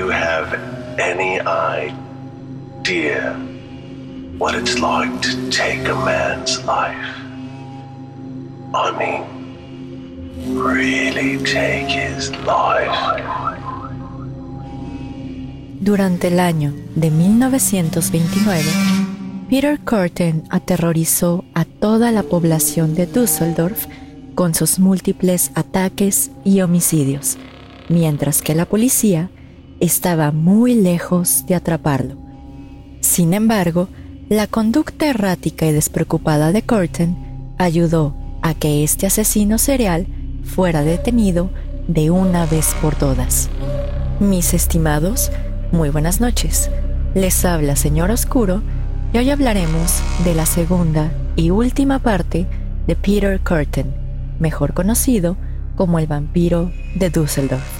you have any idea what it's like to take a man's life? I mean, really take his life. Durante el año de 1929, Peter Curtin aterrorizó a toda la población de Düsseldorf con sus múltiples ataques y homicidios, mientras que la policía estaba muy lejos de atraparlo. Sin embargo, la conducta errática y despreocupada de Curtin ayudó a que este asesino serial fuera detenido de una vez por todas. Mis estimados, muy buenas noches. Les habla Señor Oscuro y hoy hablaremos de la segunda y última parte de Peter Curtin, mejor conocido como el vampiro de Düsseldorf.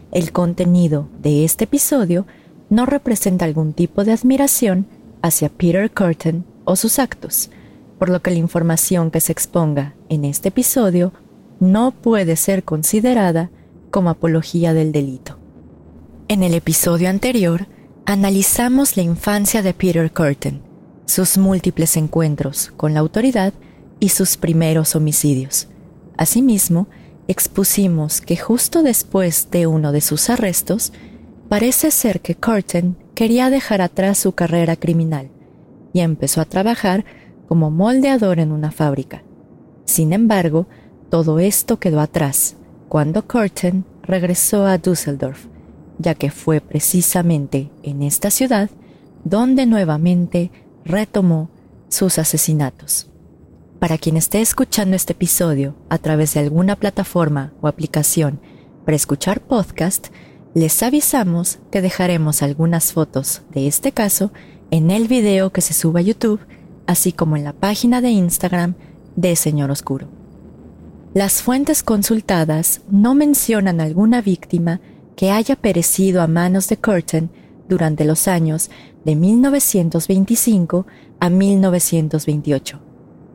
el contenido de este episodio no representa algún tipo de admiración hacia Peter Curtin o sus actos, por lo que la información que se exponga en este episodio no puede ser considerada como apología del delito. En el episodio anterior, analizamos la infancia de Peter Curtin, sus múltiples encuentros con la autoridad y sus primeros homicidios. Asimismo, expusimos que justo después de uno de sus arrestos, parece ser que Curtin quería dejar atrás su carrera criminal y empezó a trabajar como moldeador en una fábrica. Sin embargo, todo esto quedó atrás cuando Curtin regresó a Düsseldorf, ya que fue precisamente en esta ciudad donde nuevamente retomó sus asesinatos. Para quien esté escuchando este episodio a través de alguna plataforma o aplicación para escuchar podcast, les avisamos que dejaremos algunas fotos de este caso en el video que se suba a YouTube, así como en la página de Instagram de Señor Oscuro. Las fuentes consultadas no mencionan alguna víctima que haya perecido a manos de Curtin durante los años de 1925 a 1928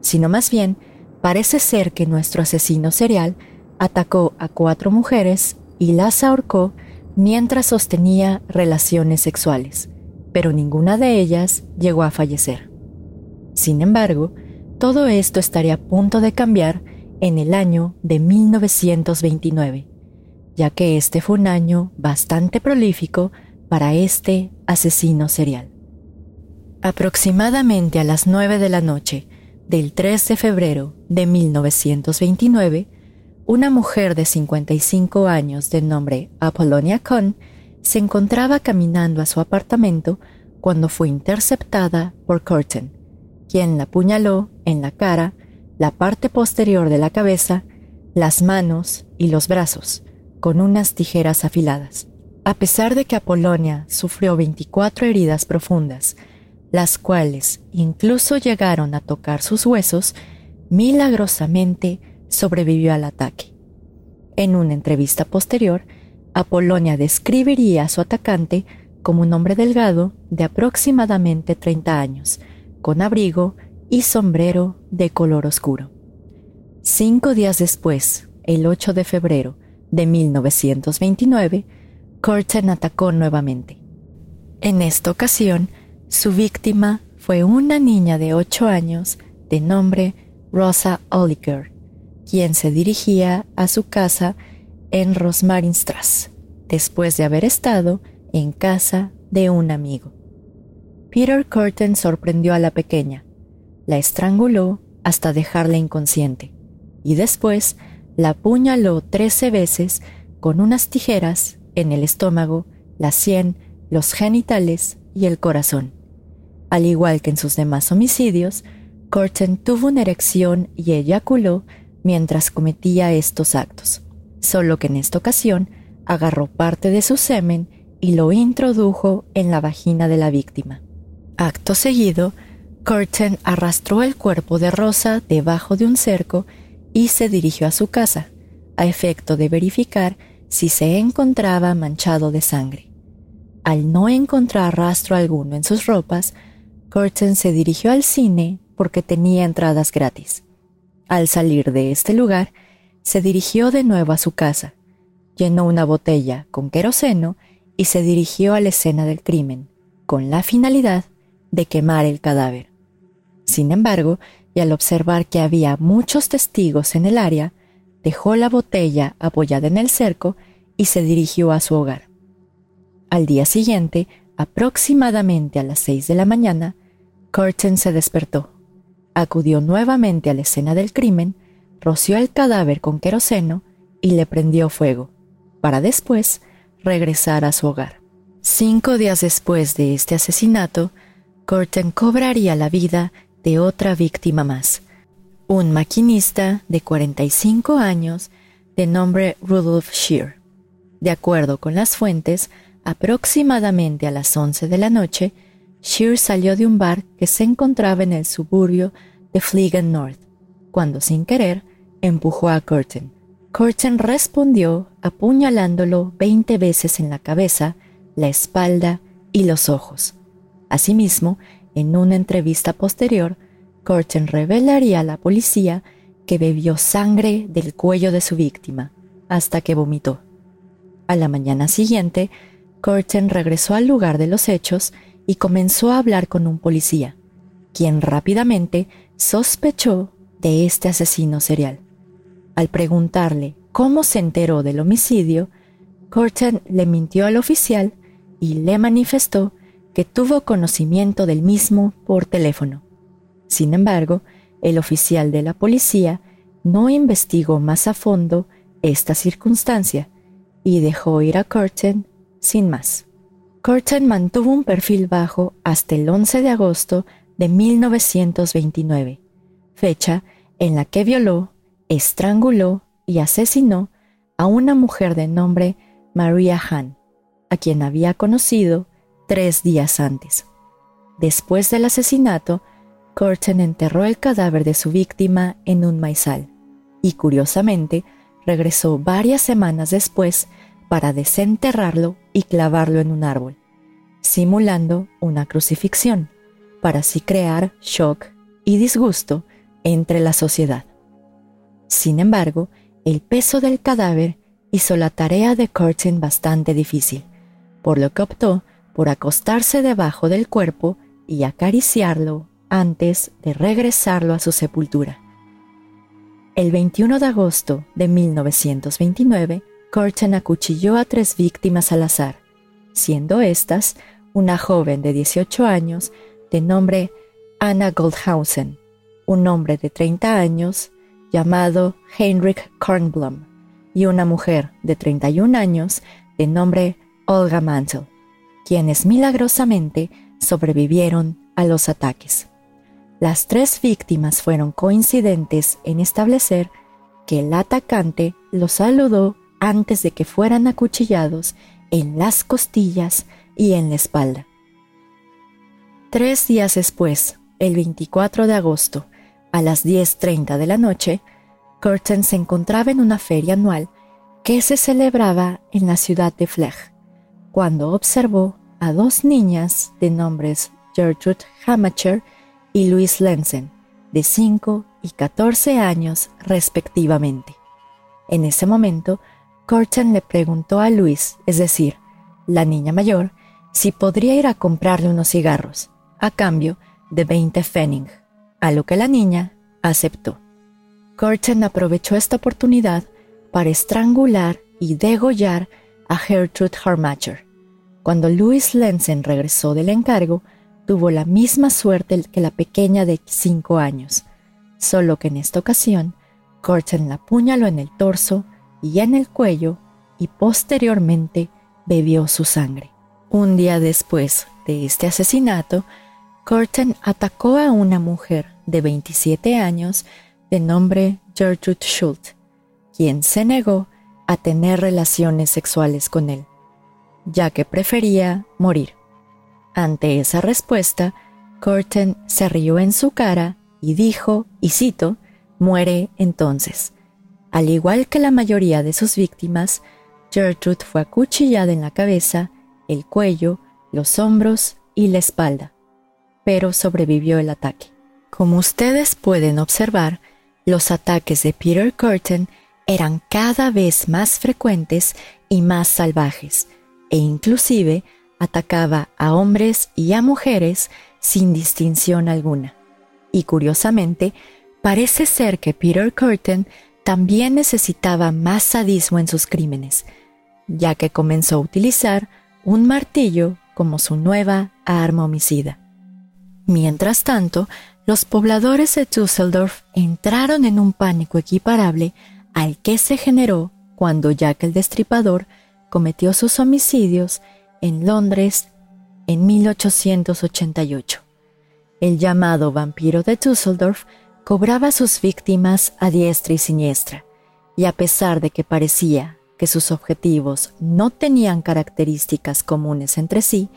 sino más bien parece ser que nuestro asesino serial atacó a cuatro mujeres y las ahorcó mientras sostenía relaciones sexuales, pero ninguna de ellas llegó a fallecer. Sin embargo, todo esto estaría a punto de cambiar en el año de 1929, ya que este fue un año bastante prolífico para este asesino serial. Aproximadamente a las nueve de la noche, del 3 de febrero de 1929, una mujer de 55 años de nombre Apollonia Cohn se encontraba caminando a su apartamento cuando fue interceptada por Curtin, quien la apuñaló en la cara, la parte posterior de la cabeza, las manos y los brazos con unas tijeras afiladas. A pesar de que Apolonia sufrió 24 heridas profundas las cuales incluso llegaron a tocar sus huesos, milagrosamente sobrevivió al ataque. En una entrevista posterior, Apolonia describiría a su atacante como un hombre delgado de aproximadamente 30 años, con abrigo y sombrero de color oscuro. Cinco días después, el 8 de febrero de 1929, Curtin atacó nuevamente. En esta ocasión, su víctima fue una niña de 8 años de nombre Rosa Oliger, quien se dirigía a su casa en Rosmarinstrasse, después de haber estado en casa de un amigo. Peter Curtin sorprendió a la pequeña, la estranguló hasta dejarla inconsciente y después la apuñaló trece veces con unas tijeras en el estómago, la sien, los genitales y el corazón. Al igual que en sus demás homicidios, Curtin tuvo una erección y eyaculó mientras cometía estos actos, solo que en esta ocasión agarró parte de su semen y lo introdujo en la vagina de la víctima. Acto seguido, Curtin arrastró el cuerpo de Rosa debajo de un cerco y se dirigió a su casa, a efecto de verificar si se encontraba manchado de sangre. Al no encontrar rastro alguno en sus ropas, Curtin se dirigió al cine porque tenía entradas gratis. Al salir de este lugar, se dirigió de nuevo a su casa, llenó una botella con queroseno y se dirigió a la escena del crimen, con la finalidad de quemar el cadáver. Sin embargo, y al observar que había muchos testigos en el área, dejó la botella apoyada en el cerco y se dirigió a su hogar. Al día siguiente, aproximadamente a las seis de la mañana, Curtin se despertó, acudió nuevamente a la escena del crimen, roció el cadáver con queroseno y le prendió fuego, para después regresar a su hogar. Cinco días después de este asesinato, Curtin cobraría la vida de otra víctima más, un maquinista de 45 años de nombre Rudolf Shear. De acuerdo con las fuentes, aproximadamente a las 11 de la noche, Shear salió de un bar que se encontraba en el suburbio de Flegan North, cuando sin querer empujó a Curtin. Curtin respondió apuñalándolo 20 veces en la cabeza, la espalda y los ojos. Asimismo, en una entrevista posterior, Curtin revelaría a la policía que bebió sangre del cuello de su víctima hasta que vomitó. A la mañana siguiente, Curtin regresó al lugar de los hechos y comenzó a hablar con un policía, quien rápidamente sospechó de este asesino serial. Al preguntarle cómo se enteró del homicidio, Curtin le mintió al oficial y le manifestó que tuvo conocimiento del mismo por teléfono. Sin embargo, el oficial de la policía no investigó más a fondo esta circunstancia y dejó ir a Curtin sin más. Curtin mantuvo un perfil bajo hasta el 11 de agosto de 1929, fecha en la que violó, estranguló y asesinó a una mujer de nombre Maria Hahn, a quien había conocido tres días antes. Después del asesinato, Curtin enterró el cadáver de su víctima en un maizal y curiosamente regresó varias semanas después para desenterrarlo y clavarlo en un árbol, simulando una crucifixión, para así crear shock y disgusto entre la sociedad. Sin embargo, el peso del cadáver hizo la tarea de Curtin bastante difícil, por lo que optó por acostarse debajo del cuerpo y acariciarlo antes de regresarlo a su sepultura. El 21 de agosto de 1929, Curtin acuchilló a tres víctimas al azar, siendo estas una joven de 18 años de nombre Anna Goldhausen, un hombre de 30 años llamado Heinrich Kornblum y una mujer de 31 años de nombre Olga Mantel quienes milagrosamente sobrevivieron a los ataques. Las tres víctimas fueron coincidentes en establecer que el atacante los saludó antes de que fueran acuchillados en las costillas y en la espalda. Tres días después, el 24 de agosto, a las 10.30 de la noche, Curtin se encontraba en una feria anual que se celebraba en la ciudad de Flech cuando observó a dos niñas de nombres Gertrude Hamacher y Louise Lenzen, de 5 y 14 años respectivamente. En ese momento, Curtin le preguntó a Louise, es decir, la niña mayor, si podría ir a comprarle unos cigarros, a cambio de 20 Fenning, a lo que la niña aceptó. Curtin aprovechó esta oportunidad para estrangular y degollar a Gertrude Harmacher. Cuando Louis Lenzen regresó del encargo, tuvo la misma suerte que la pequeña de cinco años, solo que en esta ocasión, Curtin la apuñaló en el torso en el cuello y posteriormente bebió su sangre. Un día después de este asesinato, Curtin atacó a una mujer de 27 años de nombre Gertrude Schultz, quien se negó a tener relaciones sexuales con él, ya que prefería morir. Ante esa respuesta, Curtin se rió en su cara y dijo, y cito, muere entonces. Al igual que la mayoría de sus víctimas, Gertrude fue acuchillada en la cabeza, el cuello, los hombros y la espalda, pero sobrevivió el ataque. Como ustedes pueden observar, los ataques de Peter Curtin eran cada vez más frecuentes y más salvajes, e inclusive atacaba a hombres y a mujeres sin distinción alguna. Y curiosamente, parece ser que Peter Curtin también necesitaba más sadismo en sus crímenes, ya que comenzó a utilizar un martillo como su nueva arma homicida. Mientras tanto, los pobladores de Düsseldorf entraron en un pánico equiparable al que se generó cuando Jack el Destripador cometió sus homicidios en Londres en 1888. El llamado vampiro de Düsseldorf cobraba sus víctimas a diestra y siniestra, y a pesar de que parecía que sus objetivos no tenían características comunes entre sí,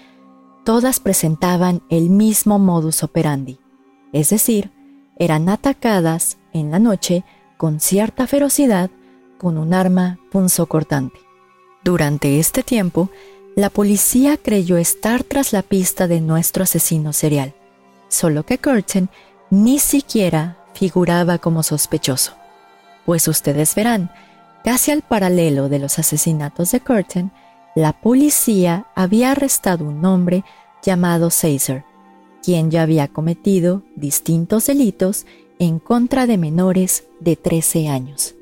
todas presentaban el mismo modus operandi, es decir, eran atacadas en la noche con cierta ferocidad con un arma punzocortante. Durante este tiempo, la policía creyó estar tras la pista de nuestro asesino serial, solo que Curtin ni siquiera figuraba como sospechoso. Pues ustedes verán, casi al paralelo de los asesinatos de Curtin, la policía había arrestado un hombre llamado Caesar, quien ya había cometido distintos delitos en contra de menores de 13 años.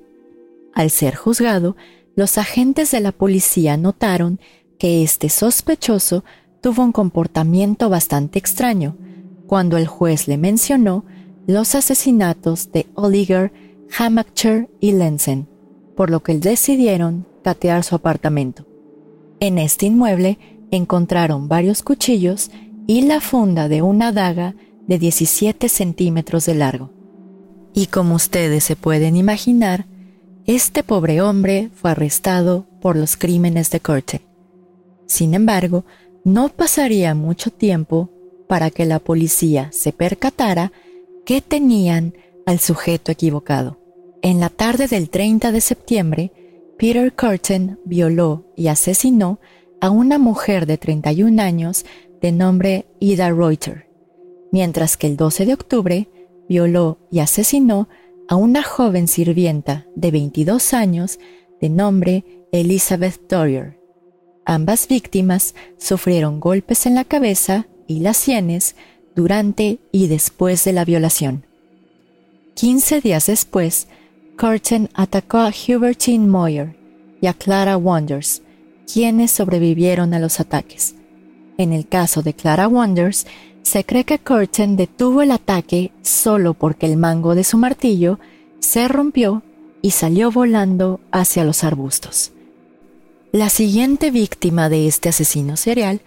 Al ser juzgado, los agentes de la policía notaron que este sospechoso tuvo un comportamiento bastante extraño cuando el juez le mencionó los asesinatos de Oliger, Hamacher y Lenzen, por lo que decidieron catear su apartamento. En este inmueble encontraron varios cuchillos y la funda de una daga de 17 centímetros de largo. Y como ustedes se pueden imaginar, este pobre hombre fue arrestado por los crímenes de Corte. Sin embargo, no pasaría mucho tiempo para que la policía se percatara que tenían al sujeto equivocado. En la tarde del 30 de septiembre, Peter Curtin violó y asesinó a una mujer de 31 años de nombre Ida Reuter, mientras que el 12 de octubre violó y asesinó a una joven sirvienta de 22 años de nombre Elizabeth Dorier. Ambas víctimas sufrieron golpes en la cabeza y las sienes durante y después de la violación. Quince días después, Curtin atacó a Hubertine Moyer y a Clara Wonders, quienes sobrevivieron a los ataques. En el caso de Clara Wonders, se cree que Curtin detuvo el ataque solo porque el mango de su martillo se rompió y salió volando hacia los arbustos. La siguiente víctima de este asesino serial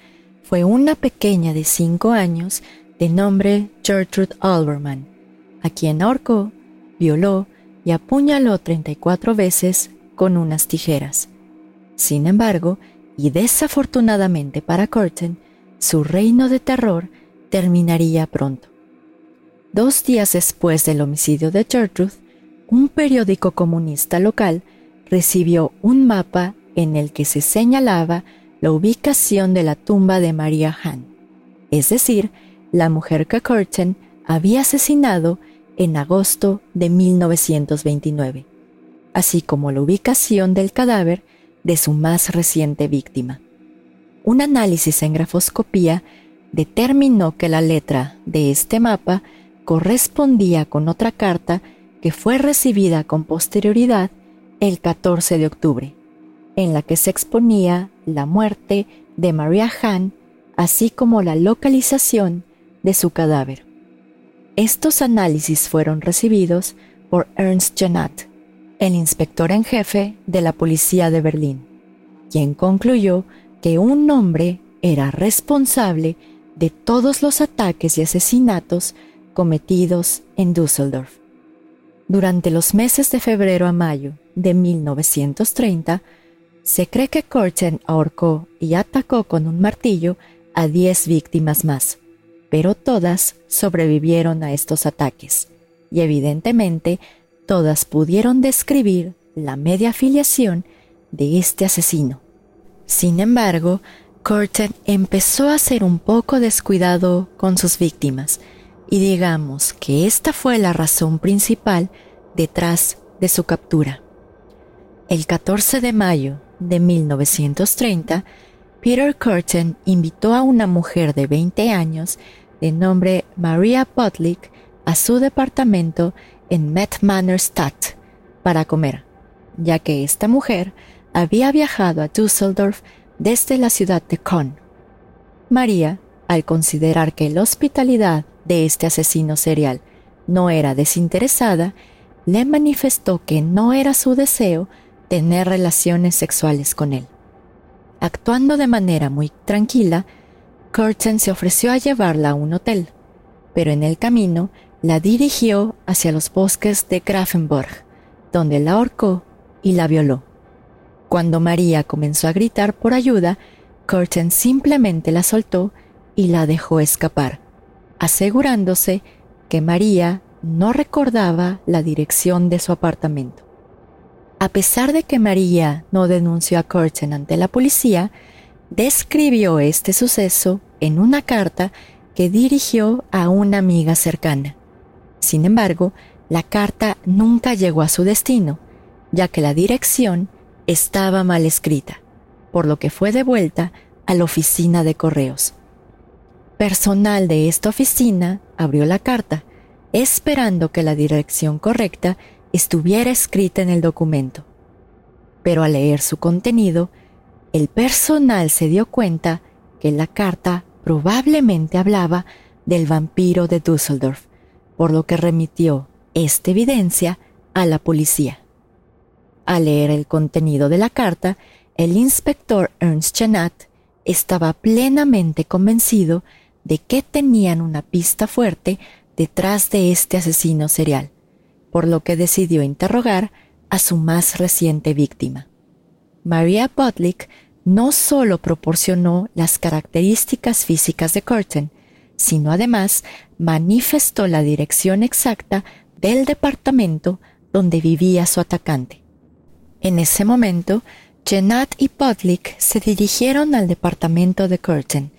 fue una pequeña de cinco años de nombre Gertrude Alberman, a quien ahorcó, violó y apuñaló 34 veces con unas tijeras. Sin embargo, y desafortunadamente para Curtin, su reino de terror terminaría pronto. Dos días después del homicidio de Gertrude, un periódico comunista local recibió un mapa en el que se señalaba la ubicación de la tumba de María Hahn, es decir, la mujer que Curtin había asesinado en agosto de 1929, así como la ubicación del cadáver de su más reciente víctima. un análisis en grafoscopía determinó que la letra de este mapa correspondía con otra carta que fue recibida con posterioridad el 14 de octubre, en la que se exponía la muerte de Maria Hahn, así como la localización de su cadáver. Estos análisis fueron recibidos por Ernst Janat, el inspector en jefe de la policía de Berlín, quien concluyó que un hombre era responsable de todos los ataques y asesinatos cometidos en Düsseldorf. Durante los meses de febrero a mayo de 1930, se cree que Korten ahorcó y atacó con un martillo a 10 víctimas más, pero todas sobrevivieron a estos ataques y evidentemente todas pudieron describir la media afiliación de este asesino. Sin embargo, Curtin empezó a ser un poco descuidado con sus víctimas y digamos que esta fue la razón principal detrás de su captura. El 14 de mayo de 1930, Peter Curtin invitó a una mujer de 20 años de nombre Maria Potlick a su departamento en Stadt para comer, ya que esta mujer había viajado a Düsseldorf desde la ciudad de Bonn. María, al considerar que la hospitalidad de este asesino serial no era desinteresada, le manifestó que no era su deseo tener relaciones sexuales con él. Actuando de manera muy tranquila, Curtin se ofreció a llevarla a un hotel, pero en el camino la dirigió hacia los bosques de Grafenburg, donde la ahorcó y la violó. Cuando María comenzó a gritar por ayuda, Curtin simplemente la soltó y la dejó escapar, asegurándose que María no recordaba la dirección de su apartamento. A pesar de que María no denunció a Curtin ante la policía, describió este suceso en una carta que dirigió a una amiga cercana. Sin embargo, la carta nunca llegó a su destino, ya que la dirección estaba mal escrita, por lo que fue devuelta a la oficina de correos. Personal de esta oficina abrió la carta, esperando que la dirección correcta estuviera escrita en el documento. Pero al leer su contenido, el personal se dio cuenta que la carta probablemente hablaba del vampiro de Düsseldorf, por lo que remitió esta evidencia a la policía. Al leer el contenido de la carta, el inspector Ernst Janat estaba plenamente convencido de que tenían una pista fuerte detrás de este asesino serial, por lo que decidió interrogar a su más reciente víctima. Maria Butlick no solo proporcionó las características físicas de Curtin, sino además manifestó la dirección exacta del departamento donde vivía su atacante. En ese momento, Jenat y Podlick se dirigieron al departamento de Curtin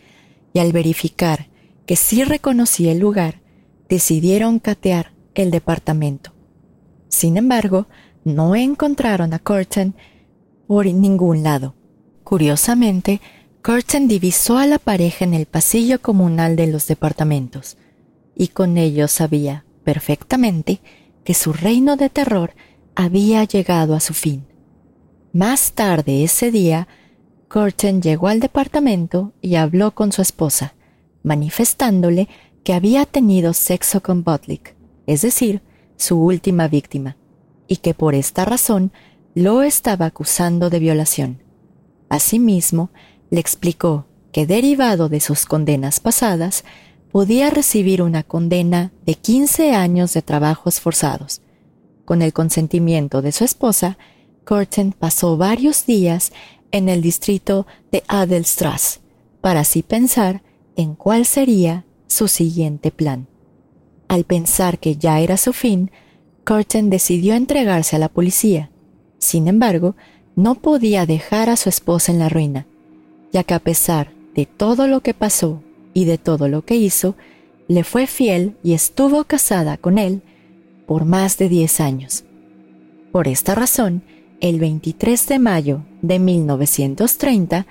y al verificar que sí reconocía el lugar, decidieron catear el departamento. Sin embargo, no encontraron a Curtin por ningún lado. Curiosamente, Curtin divisó a la pareja en el pasillo comunal de los departamentos, y con ello sabía perfectamente que su reino de terror había llegado a su fin. Más tarde ese día, Curtin llegó al departamento y habló con su esposa, manifestándole que había tenido sexo con Butlick, es decir, su última víctima, y que por esta razón lo estaba acusando de violación. Asimismo, le explicó que derivado de sus condenas pasadas, podía recibir una condena de 15 años de trabajos forzados. Con el consentimiento de su esposa, Curtin pasó varios días en el distrito de Adelstrasse para así pensar en cuál sería su siguiente plan. Al pensar que ya era su fin, Curtin decidió entregarse a la policía. Sin embargo, no podía dejar a su esposa en la ruina, ya que a pesar de todo lo que pasó y de todo lo que hizo, le fue fiel y estuvo casada con él por más de diez años. Por esta razón, el 23 de mayo de 1930,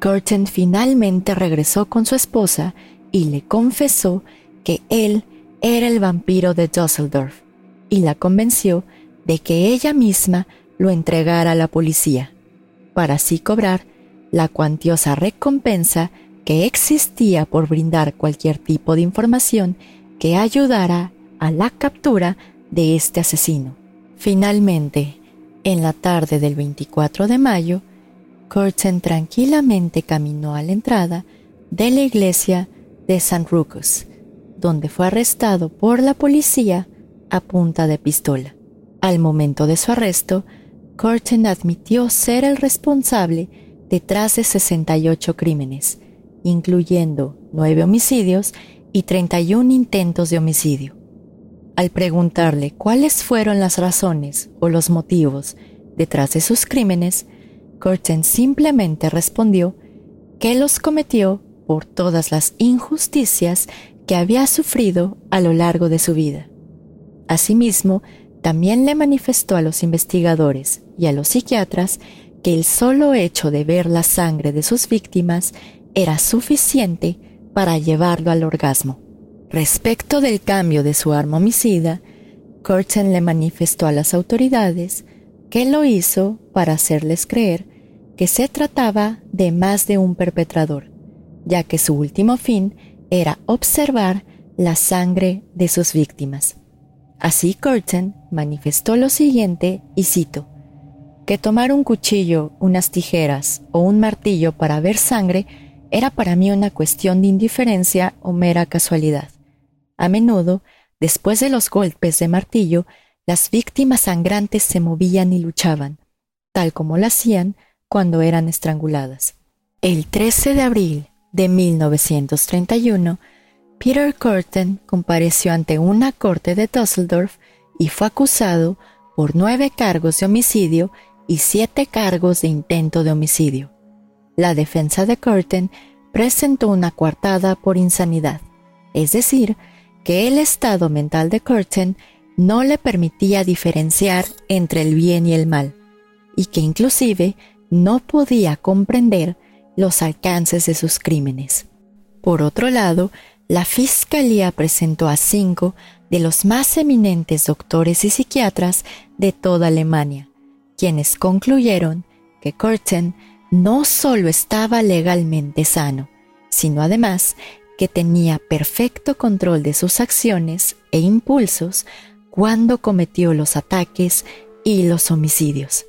Curtin finalmente regresó con su esposa y le confesó que él era el vampiro de Dusseldorf y la convenció de que ella misma lo entregara a la policía, para así cobrar la cuantiosa recompensa que existía por brindar cualquier tipo de información que ayudara a la captura de este asesino. Finalmente, en la tarde del 24 de mayo, Curtin tranquilamente caminó a la entrada de la iglesia de San Rucos, donde fue arrestado por la policía a punta de pistola. Al momento de su arresto, Curtin admitió ser el responsable detrás de 68 crímenes, incluyendo nueve homicidios y 31 intentos de homicidio. Al preguntarle cuáles fueron las razones o los motivos detrás de sus crímenes, Curtin simplemente respondió que los cometió por todas las injusticias que había sufrido a lo largo de su vida. Asimismo, también le manifestó a los investigadores y a los psiquiatras que el solo hecho de ver la sangre de sus víctimas era suficiente para llevarlo al orgasmo. Respecto del cambio de su arma homicida, Curtin le manifestó a las autoridades que lo hizo para hacerles creer que se trataba de más de un perpetrador, ya que su último fin era observar la sangre de sus víctimas. Así Curtin manifestó lo siguiente, y cito, que tomar un cuchillo, unas tijeras o un martillo para ver sangre era para mí una cuestión de indiferencia o mera casualidad. A menudo, después de los golpes de martillo, las víctimas sangrantes se movían y luchaban, tal como lo hacían cuando eran estranguladas. El 13 de abril de 1931, Peter Curtin compareció ante una corte de Düsseldorf y fue acusado por nueve cargos de homicidio y siete cargos de intento de homicidio. La defensa de Curtin presentó una coartada por insanidad, es decir, que el estado mental de Curtin no le permitía diferenciar entre el bien y el mal, y que inclusive no podía comprender los alcances de sus crímenes. Por otro lado, la Fiscalía presentó a cinco de los más eminentes doctores y psiquiatras de toda Alemania, quienes concluyeron que Curtin no solo estaba legalmente sano, sino además que tenía perfecto control de sus acciones e impulsos cuando cometió los ataques y los homicidios.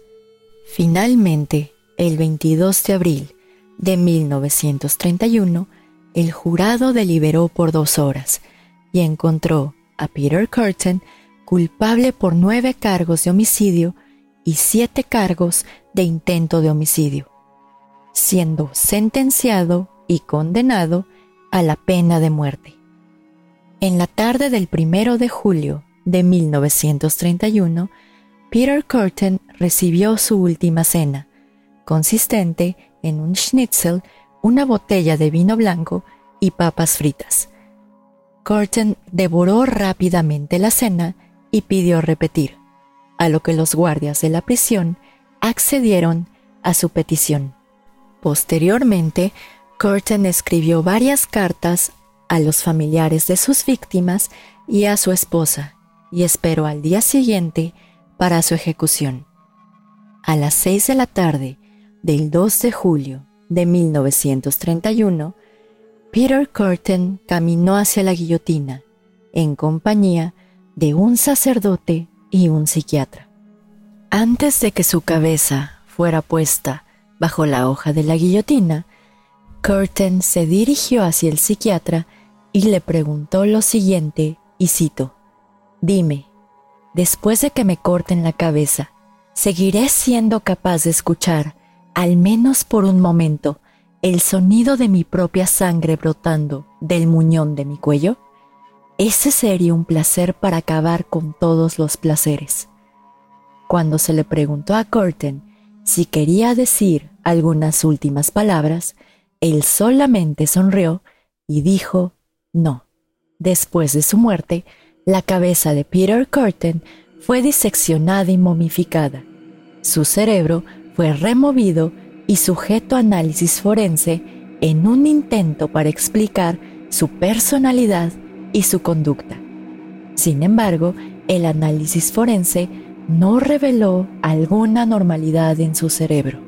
Finalmente, el 22 de abril de 1931, el jurado deliberó por dos horas y encontró a Peter Curtin culpable por nueve cargos de homicidio y siete cargos de intento de homicidio, siendo sentenciado y condenado a la pena de muerte. En la tarde del primero de julio de 1931, Peter Curtin recibió su última cena, consistente en un schnitzel, una botella de vino blanco y papas fritas. Curtin devoró rápidamente la cena y pidió repetir, a lo que los guardias de la prisión accedieron a su petición. Posteriormente, Curtin escribió varias cartas a los familiares de sus víctimas y a su esposa, y esperó al día siguiente para su ejecución. A las seis de la tarde del 2 de julio de 1931, Peter Curtin caminó hacia la guillotina en compañía de un sacerdote y un psiquiatra. Antes de que su cabeza fuera puesta bajo la hoja de la guillotina, Curtin se dirigió hacia el psiquiatra y le preguntó lo siguiente, y cito, Dime, después de que me corten la cabeza, ¿seguiré siendo capaz de escuchar, al menos por un momento, el sonido de mi propia sangre brotando del muñón de mi cuello? Ese sería un placer para acabar con todos los placeres. Cuando se le preguntó a Curtin si quería decir algunas últimas palabras, él solamente sonrió y dijo no. Después de su muerte, la cabeza de Peter Curtin fue diseccionada y momificada. Su cerebro fue removido y sujeto a análisis forense en un intento para explicar su personalidad y su conducta. Sin embargo, el análisis forense no reveló alguna normalidad en su cerebro.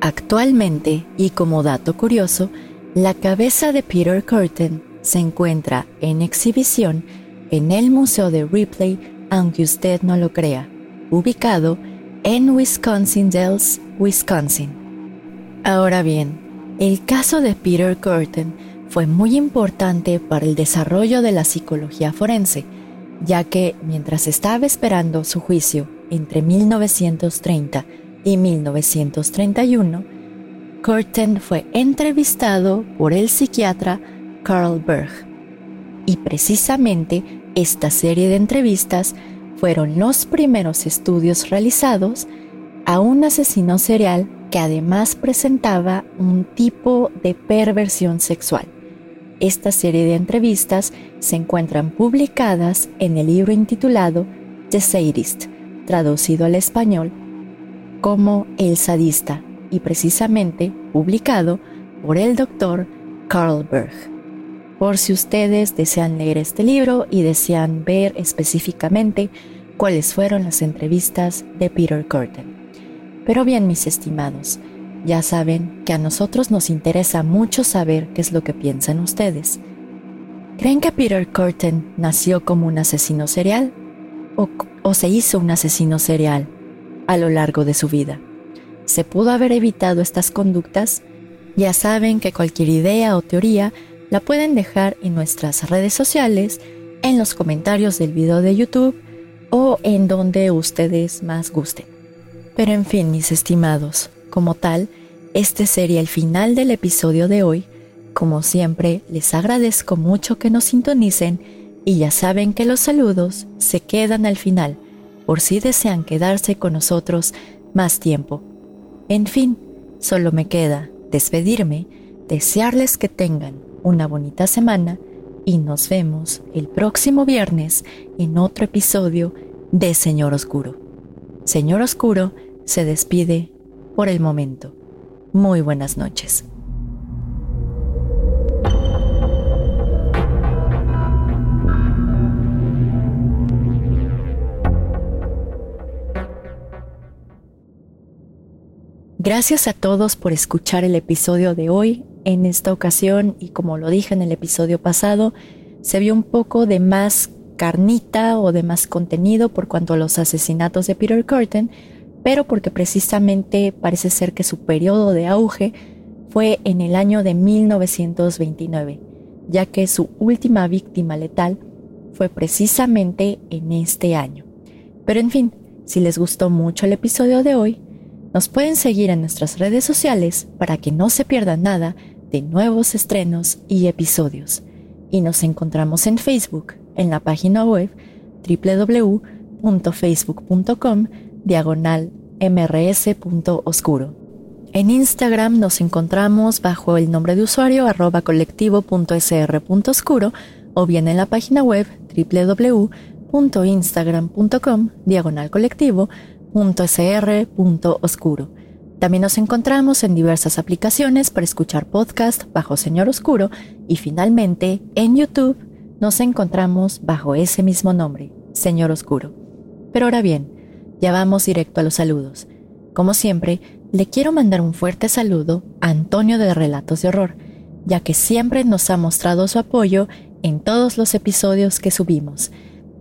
Actualmente, y como dato curioso, la cabeza de Peter Curtin se encuentra en exhibición en el Museo de Ripley, aunque usted no lo crea, ubicado en Wisconsin Dells, Wisconsin. Ahora bien, el caso de Peter Curtin fue muy importante para el desarrollo de la psicología forense, ya que mientras estaba esperando su juicio entre 1930 y 1931, Curtin fue entrevistado por el psiquiatra Carl Berg. Y precisamente esta serie de entrevistas fueron los primeros estudios realizados a un asesino serial que además presentaba un tipo de perversión sexual. Esta serie de entrevistas se encuentran publicadas en el libro intitulado The Sadist, traducido al español como El Sadista y precisamente publicado por el doctor Carl Berg. Por si ustedes desean leer este libro y desean ver específicamente cuáles fueron las entrevistas de Peter Curtin. Pero bien, mis estimados, ya saben que a nosotros nos interesa mucho saber qué es lo que piensan ustedes. ¿Creen que Peter Curtin nació como un asesino serial o, se hizo un asesino serial a lo largo de su vida? ¿Se pudo haber evitado estas conductas? Ya saben que cualquier idea o teoría la pueden dejar en nuestras redes sociales, en los comentarios del video de YouTube o en donde ustedes más gusten. Pero en fin, mis estimados, como tal, este sería el final del episodio de hoy. Como siempre, les agradezco mucho que nos sintonicen y ya saben que los saludos se quedan al final, por si desean quedarse con nosotros más tiempo. En fin, solo me queda despedirme, desearles que tengan una bonita semana y nos vemos el próximo viernes en otro episodio de Señor Oscuro. Señor Oscuro se despide por el momento. Muy buenas noches. Gracias a todos por escuchar el episodio de hoy. En esta ocasión, y como lo dije en el episodio pasado, se vio un poco de más carnita o de más contenido por cuanto a los asesinatos de Peter Curtin, pero porque precisamente parece ser que su periodo de auge fue en el año de 1929, ya que su última víctima letal fue precisamente en este año. Pero en fin, si les gustó mucho el episodio de hoy, nos pueden seguir en nuestras redes sociales para que no se pierdan nada de nuevos estrenos y episodios. Y nos encontramos en Facebook, en la página web www.facebook.com diagonal mrs.oscuro. En Instagram nos encontramos bajo el nombre de usuario arroba colectivo.sr.oscuro o bien en la página web www.instagram.com diagonal colectivo.sr.oscuro. También nos encontramos en diversas aplicaciones para escuchar podcast bajo Señor Oscuro y finalmente en YouTube nos encontramos bajo ese mismo nombre, Señor Oscuro. Pero ahora bien, ya vamos directo a los saludos. Como siempre, le quiero mandar un fuerte saludo a Antonio de Relatos de Horror, ya que siempre nos ha mostrado su apoyo en todos los episodios que subimos.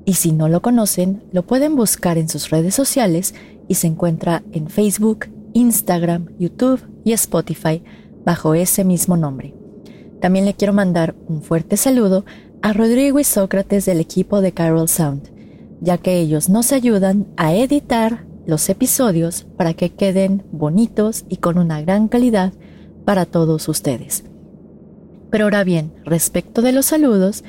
Y si no lo conocen, lo pueden buscar en sus redes sociales y se encuentra en Facebook, Instagram, YouTube y Spotify bajo ese mismo nombre. También le quiero mandar un fuerte saludo a Rodrigo y Sócrates del equipo de Carol Sound ya que ellos nos ayudan a editar los episodios para que queden bonitos y con una gran calidad para todos ustedes. Pero ahora bien, respecto de los saludos,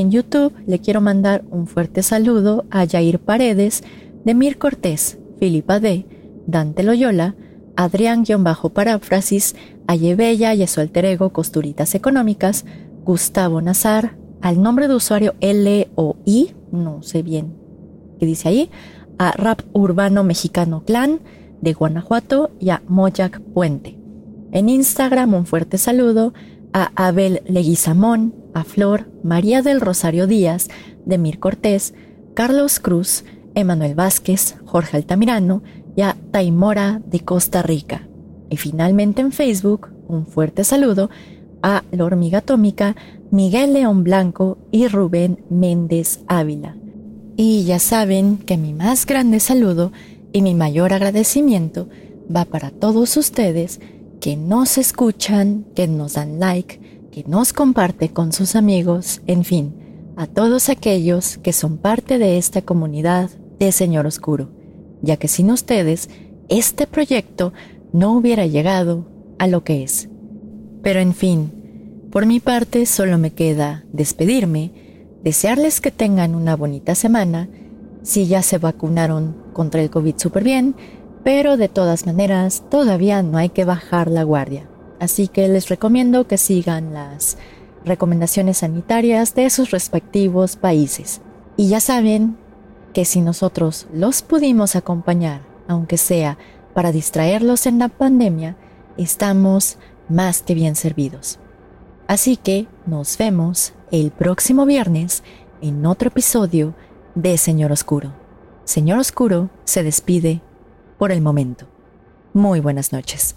en YouTube le quiero mandar un fuerte saludo a Jair Paredes, Demir Cortés, Filipa D., Dante Loyola, Adrián-Paráfrasis, Ayebella y a su alter ego Costuritas Económicas, Gustavo Nazar, al nombre de usuario L o I, no sé bien que dice ahí, a Rap Urbano Mexicano Clan, de Guanajuato y a Moyac Puente. En Instagram un fuerte saludo a Abel Leguizamón, a Flor, María del Rosario Díaz, Demir Cortés, Carlos Cruz, Emanuel Vázquez, Jorge Altamirano y a Taimora de Costa Rica. Y finalmente en Facebook, un fuerte saludo a la hormiga atómica, Miguel León Blanco y Rubén Méndez Ávila. Y ya saben que mi más grande saludo y mi mayor agradecimiento va para todos ustedes que nos escuchan, que nos dan like, que nos comparte con sus amigos, en fin, a todos aquellos que son parte de esta comunidad de Señor Oscuro, ya que sin ustedes este proyecto no hubiera llegado a lo que es. Pero en fin, por mi parte solo me queda despedirme, desearles que tengan una bonita semana, si ya se vacunaron contra el COVID súper bien, pero de todas maneras todavía no hay que bajar la guardia. Así que les recomiendo que sigan las recomendaciones sanitarias de sus respectivos países. Y ya saben que si nosotros los pudimos acompañar, aunque sea para distraerlos en la pandemia, estamos más que bien servidos. Así que nos vemos el próximo viernes en otro episodio de Señor Oscuro. Señor Oscuro se despide por el momento. Muy buenas noches.